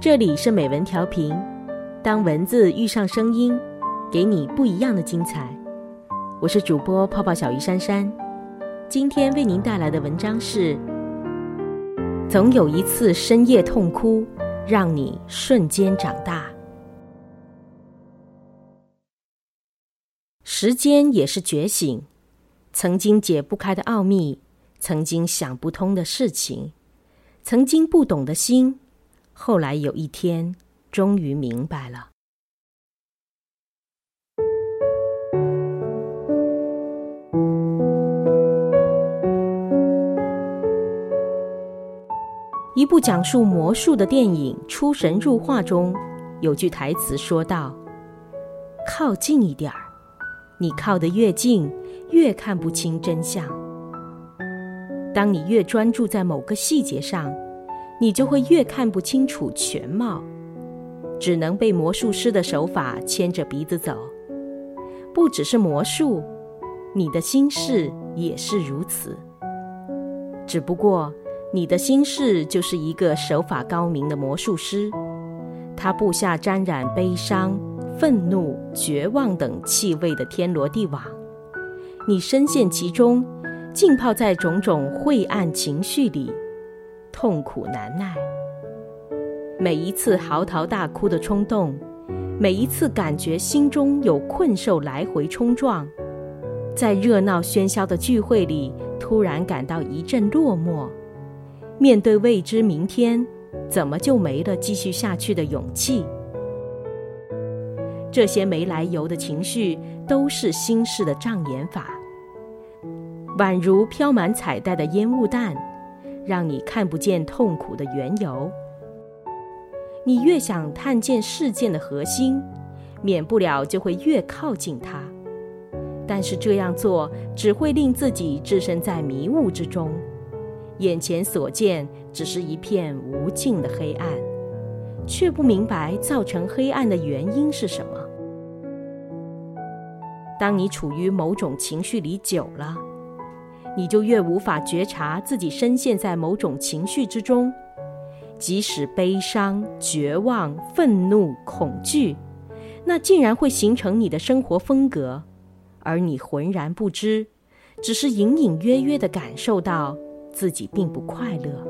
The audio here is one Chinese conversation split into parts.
这里是美文调频，当文字遇上声音，给你不一样的精彩。我是主播泡泡小鱼珊珊，今天为您带来的文章是：总有一次深夜痛哭，让你瞬间长大。时间也是觉醒，曾经解不开的奥秘，曾经想不通的事情，曾经不懂的心。后来有一天，终于明白了。一部讲述魔术的电影《出神入化》中，有句台词说道：“靠近一点儿，你靠得越近，越看不清真相。当你越专注在某个细节上。”你就会越看不清楚全貌，只能被魔术师的手法牵着鼻子走。不只是魔术，你的心事也是如此。只不过你的心事就是一个手法高明的魔术师，他布下沾染悲伤、愤怒、绝望等气味的天罗地网，你深陷其中，浸泡在种种晦暗情绪里。痛苦难耐，每一次嚎啕大哭的冲动，每一次感觉心中有困兽来回冲撞，在热闹喧嚣的聚会里，突然感到一阵落寞。面对未知明天，怎么就没了继续下去的勇气？这些没来由的情绪，都是心事的障眼法，宛如飘满彩带的烟雾弹。让你看不见痛苦的缘由。你越想探见事件的核心，免不了就会越靠近它。但是这样做只会令自己置身在迷雾之中，眼前所见只是一片无尽的黑暗，却不明白造成黑暗的原因是什么。当你处于某种情绪里久了，你就越无法觉察自己深陷在某种情绪之中，即使悲伤、绝望、愤怒、恐惧，那竟然会形成你的生活风格，而你浑然不知，只是隐隐约约的感受到自己并不快乐，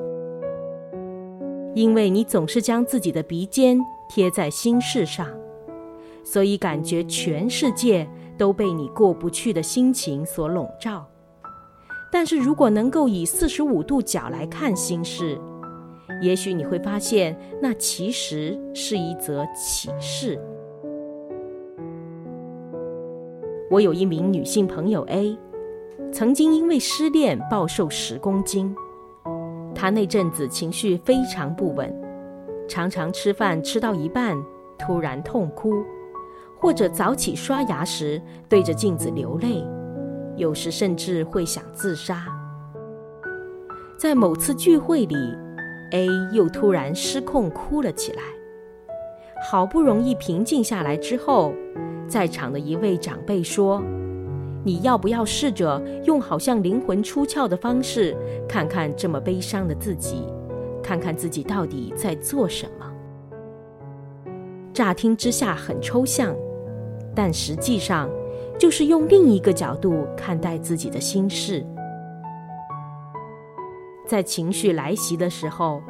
因为你总是将自己的鼻尖贴在心事上，所以感觉全世界都被你过不去的心情所笼罩。但是如果能够以四十五度角来看心事，也许你会发现，那其实是一则启示。我有一名女性朋友 A，曾经因为失恋暴瘦十公斤。她那阵子情绪非常不稳，常常吃饭吃到一半突然痛哭，或者早起刷牙时对着镜子流泪。有时甚至会想自杀。在某次聚会里，A 又突然失控哭了起来。好不容易平静下来之后，在场的一位长辈说：“你要不要试着用好像灵魂出窍的方式，看看这么悲伤的自己，看看自己到底在做什么？”乍听之下很抽象，但实际上。就是用另一个角度看待自己的心事，在情绪来袭的时候，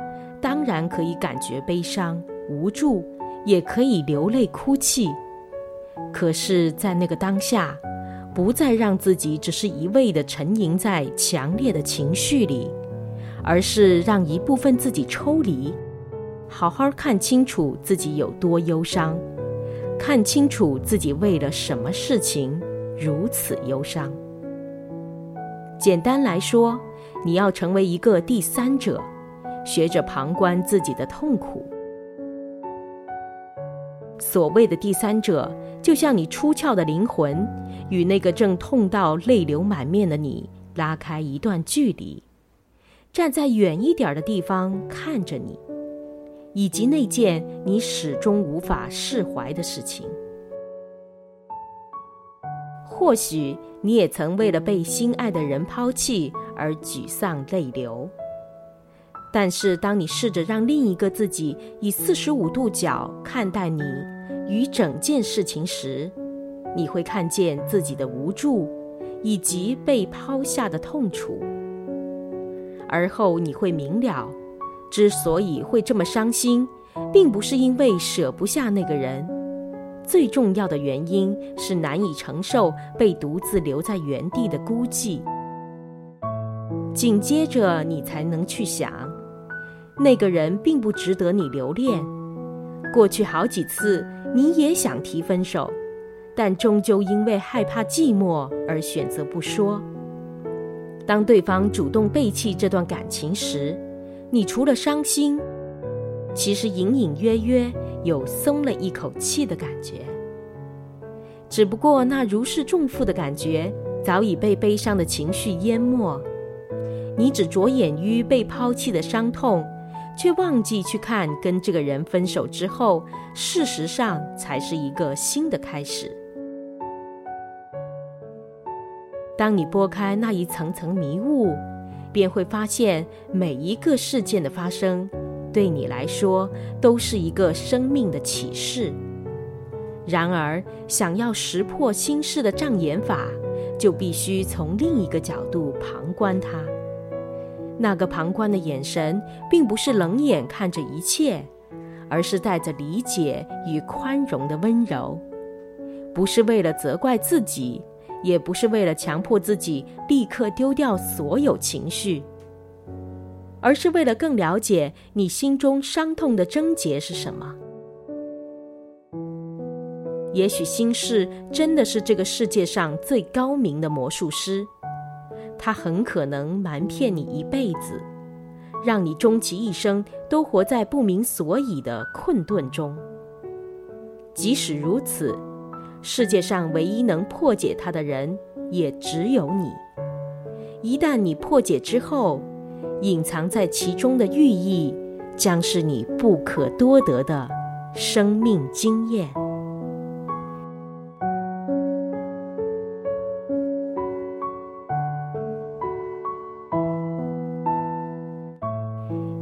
当然可以感觉悲伤、无助，也可以流泪哭泣。可是，在那个当下，不再让自己只是一味的沉吟在强烈的情绪里，而是让一部分自己抽离，好好看清楚自己有多忧伤。看清楚自己为了什么事情如此忧伤。简单来说，你要成为一个第三者，学着旁观自己的痛苦。所谓的第三者，就像你出窍的灵魂，与那个正痛到泪流满面的你拉开一段距离，站在远一点的地方看着你。以及那件你始终无法释怀的事情，或许你也曾为了被心爱的人抛弃而沮丧泪流。但是，当你试着让另一个自己以四十五度角看待你与整件事情时，你会看见自己的无助以及被抛下的痛楚。而后，你会明了，之所以会这么伤心，并不是因为舍不下那个人，最重要的原因是难以承受被独自留在原地的孤寂。紧接着，你才能去想。那个人并不值得你留恋。过去好几次，你也想提分手，但终究因为害怕寂寞而选择不说。当对方主动背弃这段感情时，你除了伤心，其实隐隐约约有松了一口气的感觉。只不过那如释重负的感觉早已被悲伤的情绪淹没，你只着眼于被抛弃的伤痛。却忘记去看，跟这个人分手之后，事实上才是一个新的开始。当你拨开那一层层迷雾，便会发现每一个事件的发生，对你来说都是一个生命的启示。然而，想要识破心事的障眼法，就必须从另一个角度旁观它。那个旁观的眼神，并不是冷眼看着一切，而是带着理解与宽容的温柔。不是为了责怪自己，也不是为了强迫自己立刻丢掉所有情绪，而是为了更了解你心中伤痛的症结是什么。也许心事真的是这个世界上最高明的魔术师。他很可能瞒骗你一辈子，让你终其一生都活在不明所以的困顿中。即使如此，世界上唯一能破解它的人也只有你。一旦你破解之后，隐藏在其中的寓意将是你不可多得的生命经验。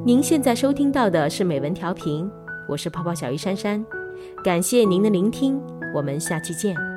您现在收听到的是美文调频，我是泡泡小鱼珊珊，感谢您的聆听，我们下期见。